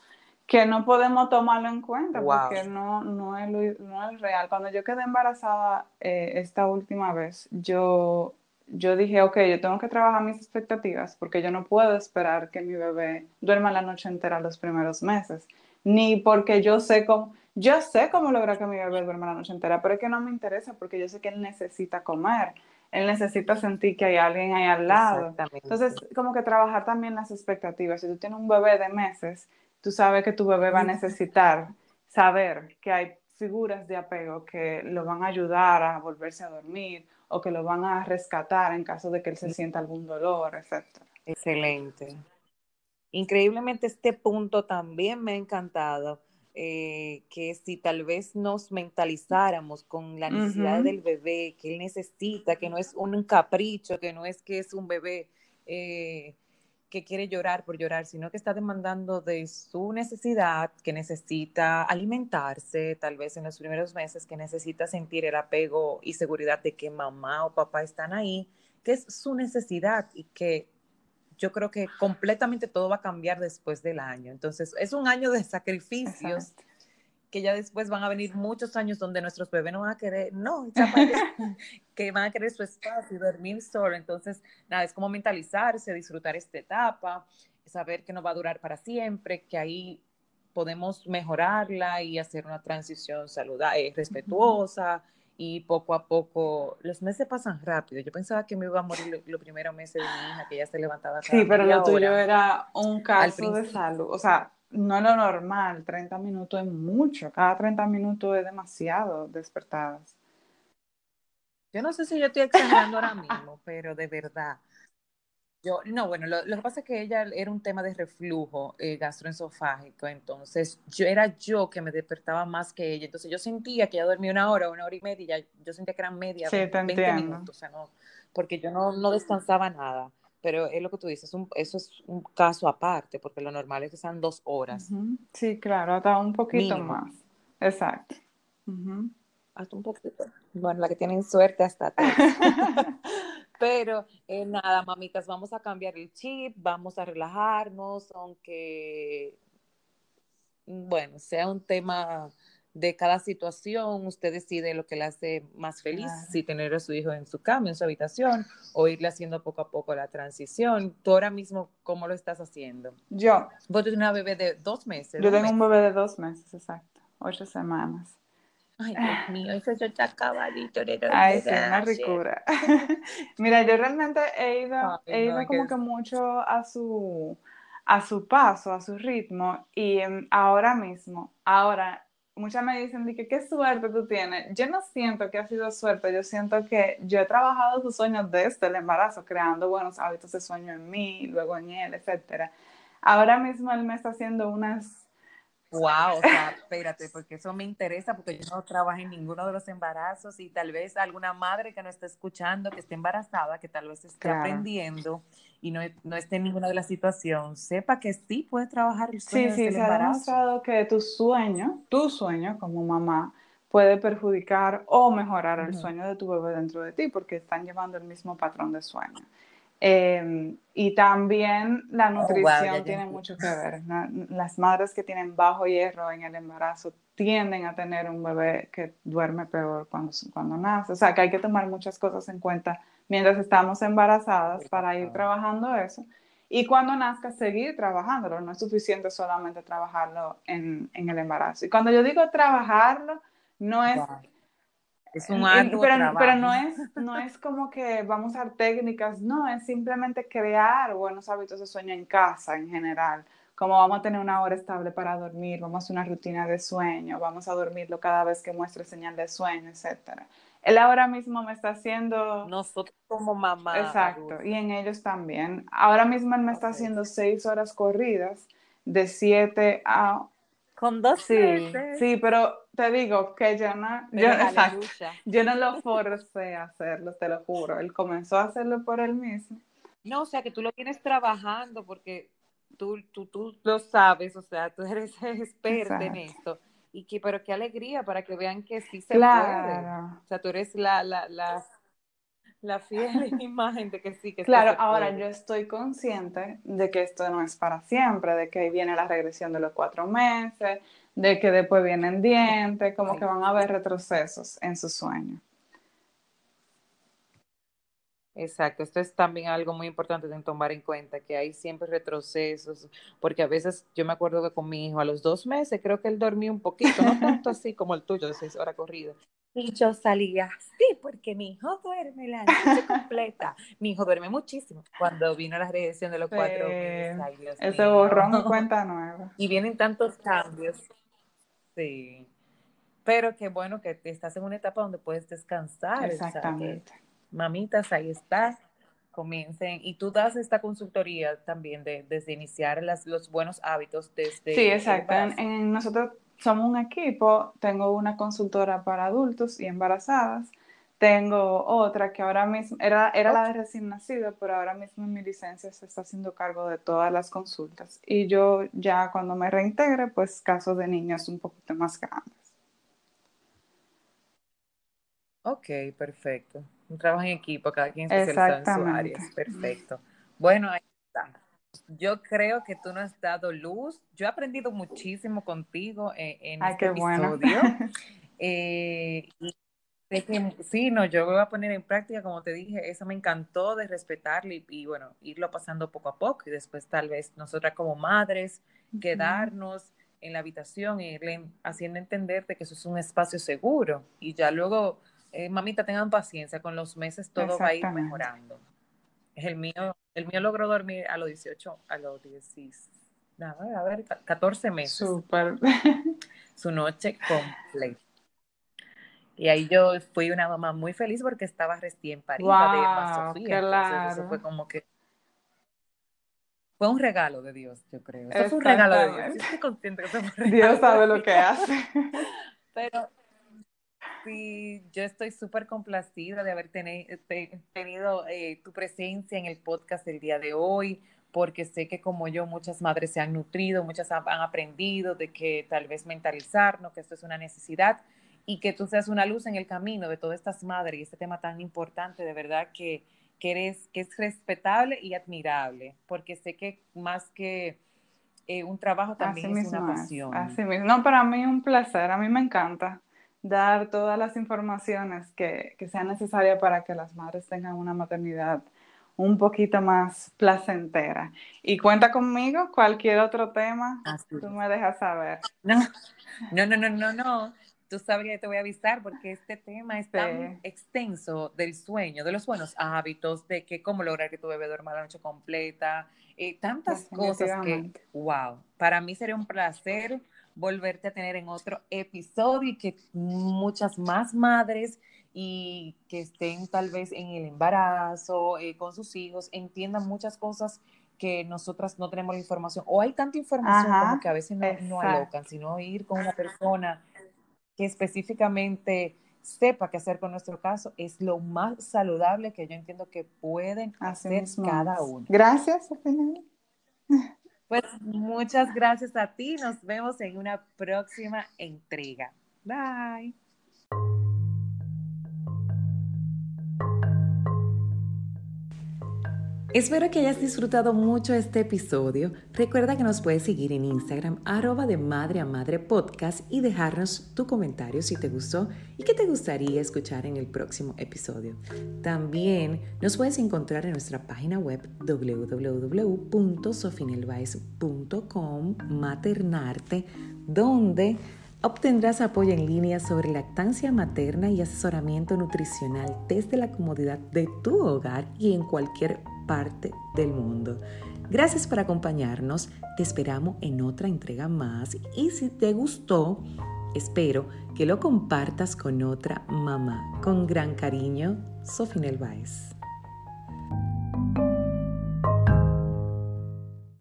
que no podemos tomarlo en cuenta porque no, no, es no es real. Cuando yo quedé embarazada eh, esta última vez, yo, yo dije, ok, yo tengo que trabajar mis expectativas porque yo no puedo esperar que mi bebé duerma la noche entera los primeros meses, ni porque yo sé cómo, yo sé cómo lograr que mi bebé duerma la noche entera, pero es que no me interesa porque yo sé que él necesita comer. Él necesita sentir que hay alguien ahí al lado. Entonces, como que trabajar también las expectativas. Si tú tienes un bebé de meses, tú sabes que tu bebé va a necesitar saber que hay figuras de apego que lo van a ayudar a volverse a dormir o que lo van a rescatar en caso de que él se sienta algún dolor, etc. Excelente. Increíblemente este punto también me ha encantado, eh, que si tal vez nos mentalizáramos con la necesidad del bebé, que él necesita, que no es un capricho, que no es que es un bebé eh, que quiere llorar por llorar, sino que está demandando de su necesidad, que necesita alimentarse, tal vez en los primeros meses, que necesita sentir el apego y seguridad de que mamá o papá están ahí, que es su necesidad y que yo creo que completamente todo va a cambiar después del año. Entonces, es un año de sacrificios que ya después van a venir muchos años donde nuestros bebés no van a querer, no, que van a querer su espacio y dormir solo. Entonces, nada, es como mentalizarse, disfrutar esta etapa, saber que no va a durar para siempre, que ahí podemos mejorarla y hacer una transición saludable, respetuosa y poco a poco, los meses pasan rápido. Yo pensaba que me iba a morir los primeros meses de mi hija, que ya se levantaba. Sí, pero lo tuyo era un caso de salud, o sea, no lo normal, 30 minutos es mucho, cada 30 minutos es demasiado despertadas. Yo no sé si yo estoy exagerando ahora mismo, pero de verdad. Yo, no, bueno, lo, que pasa es que ella era un tema de reflujo eh, gastroesofágico, entonces yo era yo que me despertaba más que ella, entonces yo sentía que ella dormía una hora, una hora y media, yo sentía que eran media, sí, 20 minutos, o sea, no, porque yo no, no descansaba nada pero es lo que tú dices, eso es un caso aparte, porque lo normal es que sean dos horas. Sí, claro, hasta un poquito más. Exacto. hasta un poquito. Bueno, la que tienen suerte hasta tres. Pero eh, nada, mamitas, vamos a cambiar el chip, vamos a relajarnos, aunque, bueno, sea un tema de cada situación, usted decide lo que le hace más feliz, si tener a su hijo en su cama, en su habitación, o irle haciendo poco a poco la transición. Tú ahora mismo, ¿cómo lo estás haciendo? Yo. Vos tienes una bebé de dos meses. Yo tengo un bebé de dos meses, exacto, ocho semanas. Ay, Dios mío, eso ya está acabadito. Ay, sí, una ricura. Mira, yo realmente he ido, he ido como que mucho a su, a su paso, a su ritmo, y em, ahora mismo, ahora muchas me dicen que qué suerte tú tienes. Yo no siento que ha sido suerte, yo siento que yo he trabajado sus sueños desde el embarazo, creando buenos hábitos de sueño en mí, luego en él, etc. Ahora mismo él me está haciendo unas Wow, o sea, espérate, porque eso me interesa, porque yo no trabajo en ninguno de los embarazos y tal vez alguna madre que no esté escuchando, que esté embarazada, que tal vez esté aprendiendo y no, no, esté en ninguna de las situaciones, sepa que sí puede trabajar el sueño sí, sí, se ha demostrado que tu sueño, tu sueño como mamá, puede perjudicar o mejorar el sueño de tu bebé dentro de ti, porque están llevando el mismo patrón de sueño. Em, y también la oh, nutrición tiene mucho que ver. Las madres que tienen bajo hierro en el embarazo tienden a tener un bebé que duerme peor cuando, cuando nace. O sea, que hay que tomar muchas cosas en cuenta mientras estamos embarazadas para ir trabajando eso. Y cuando nazca, seguir trabajándolo. No es suficiente solamente trabajarlo en, en el embarazo. Y cuando yo digo trabajarlo, no es... Es un pero, pero, no, es, no es como que vamos a dar técnicas, no, es simplemente crear buenos hábitos de sueño en casa en general. Como vamos a tener una hora estable para dormir, vamos a hacer una rutina de sueño, vamos a dormirlo cada vez que muestre señal de sueño, etc. Él ahora mismo me está haciendo... Nosotros como mamá. Exacto, y en ellos también. Ahora mismo él me está haciendo seis horas corridas de siete a con dos sí, Sí, pero te digo que yo no, yo, yo no lo forcé a hacerlo, te lo juro. Él comenzó a hacerlo por él mismo. No, o sea, que tú lo tienes trabajando porque tú, tú, tú lo sabes, o sea, tú eres experta en esto. Y que, pero qué alegría para que vean que sí se puede. O sea, tú eres la, la, la la fiel imagen de que sí, que Claro, ahora yo estoy consciente de que esto no es para siempre, de que viene la regresión de los cuatro meses, de que después vienen dientes, como que van a haber retrocesos en su sueño. Exacto, esto es también algo muy importante de tomar en cuenta, que hay siempre retrocesos, porque a veces yo me acuerdo que con mi hijo a los dos meses creo que él dormía un poquito, no tanto así como el tuyo de seis horas corrida, y yo salía así, porque mi hijo duerme la noche completa. mi hijo duerme muchísimo. Cuando vino la regresión de los cuatro meses, Ese borrón y cuenta nueva. Y vienen tantos cambios. Sí. Pero qué bueno que estás en una etapa donde puedes descansar. Exactamente. mamitas, ahí está. Comiencen. Y tú das esta consultoría también de, desde iniciar las, los buenos hábitos desde. Sí, exacto. en nosotros somos un equipo, tengo una consultora para adultos y embarazadas, tengo otra que ahora mismo, era, era la de recién nacido, pero ahora mismo en mi licencia se está haciendo cargo de todas las consultas. Y yo ya cuando me reintegre, pues casos de niños un poquito más grandes. Ok, perfecto. Un trabajo en equipo, cada quien se en su área. Perfecto. Bueno, ahí está. Yo creo que tú no has dado luz. Yo he aprendido muchísimo contigo en, en este episodio. Eh, sí, no, yo voy a poner en práctica, como te dije, eso me encantó de respetarlo y, bueno, irlo pasando poco a poco y después tal vez nosotras como madres quedarnos en la habitación y irle haciendo entenderte que eso es un espacio seguro y ya luego, eh, mamita, tengan paciencia, con los meses todo va a ir mejorando. El mío el mío logró dormir a los 18, a los 16, nada, a ver, 14 meses. Súper. Su noche completa. Y ahí yo fui una mamá muy feliz porque estaba recién parida de Emma Sofía. Claro. eso fue como que fue un regalo de Dios, yo creo. Eso fue un regalo de Dios. estoy consciente que fue un regalo Dios sabe lo que hace. Pero Sí, yo estoy súper complacida de haber tenido eh, tu presencia en el podcast el día de hoy, porque sé que como yo muchas madres se han nutrido, muchas han, aprendido de que tal vez mentalizarnos, que esto es una necesidad y que tú seas una luz en el camino de todas estas madres y este tema tan importante, de verdad que, que, eres, que es respetable y admirable, porque sé que más que eh, un trabajo también es una pasión. así mismo. No, para mí un placer, a mí me encanta dar todas las informaciones que, que sean necesarias para que las madres tengan una maternidad un poquito más placentera. Y cuenta conmigo, cualquier otro tema, tú me dejas saber. No, no, no, no, no, no. Tú sabes que te voy a avisar porque este tema es tan extenso del sueño, de los buenos hábitos, de que cómo lograr que tu bebé duerma la noche completa, eh, tantas cosas que, wow, para mí sería un placer volverte a tener en otro episodio y que muchas más madres y que estén tal vez en el embarazo, eh, con sus hijos, entiendan muchas cosas que nosotras no tenemos la información. O hay tanta información como que a veces no, no alocan, sino ir con una persona que específicamente sepa qué hacer con nuestro caso es lo más saludable que yo entiendo que pueden hacer cada uno. Gracias, Pues muchas gracias a ti. Nos vemos en una próxima entrega. Bye. Espero que hayas disfrutado mucho este episodio. Recuerda que nos puedes seguir en Instagram, arroba de madre a madre podcast y dejarnos tu comentario si te gustó y qué te gustaría escuchar en el próximo episodio. También nos puedes encontrar en nuestra página web www.sofinelbaez.com maternarte, donde obtendrás apoyo en línea sobre lactancia materna y asesoramiento nutricional desde la comodidad de tu hogar y en cualquier parte del mundo. Gracias por acompañarnos, te esperamos en otra entrega más y si te gustó, espero que lo compartas con otra mamá. Con gran cariño, Sofía Nelváez.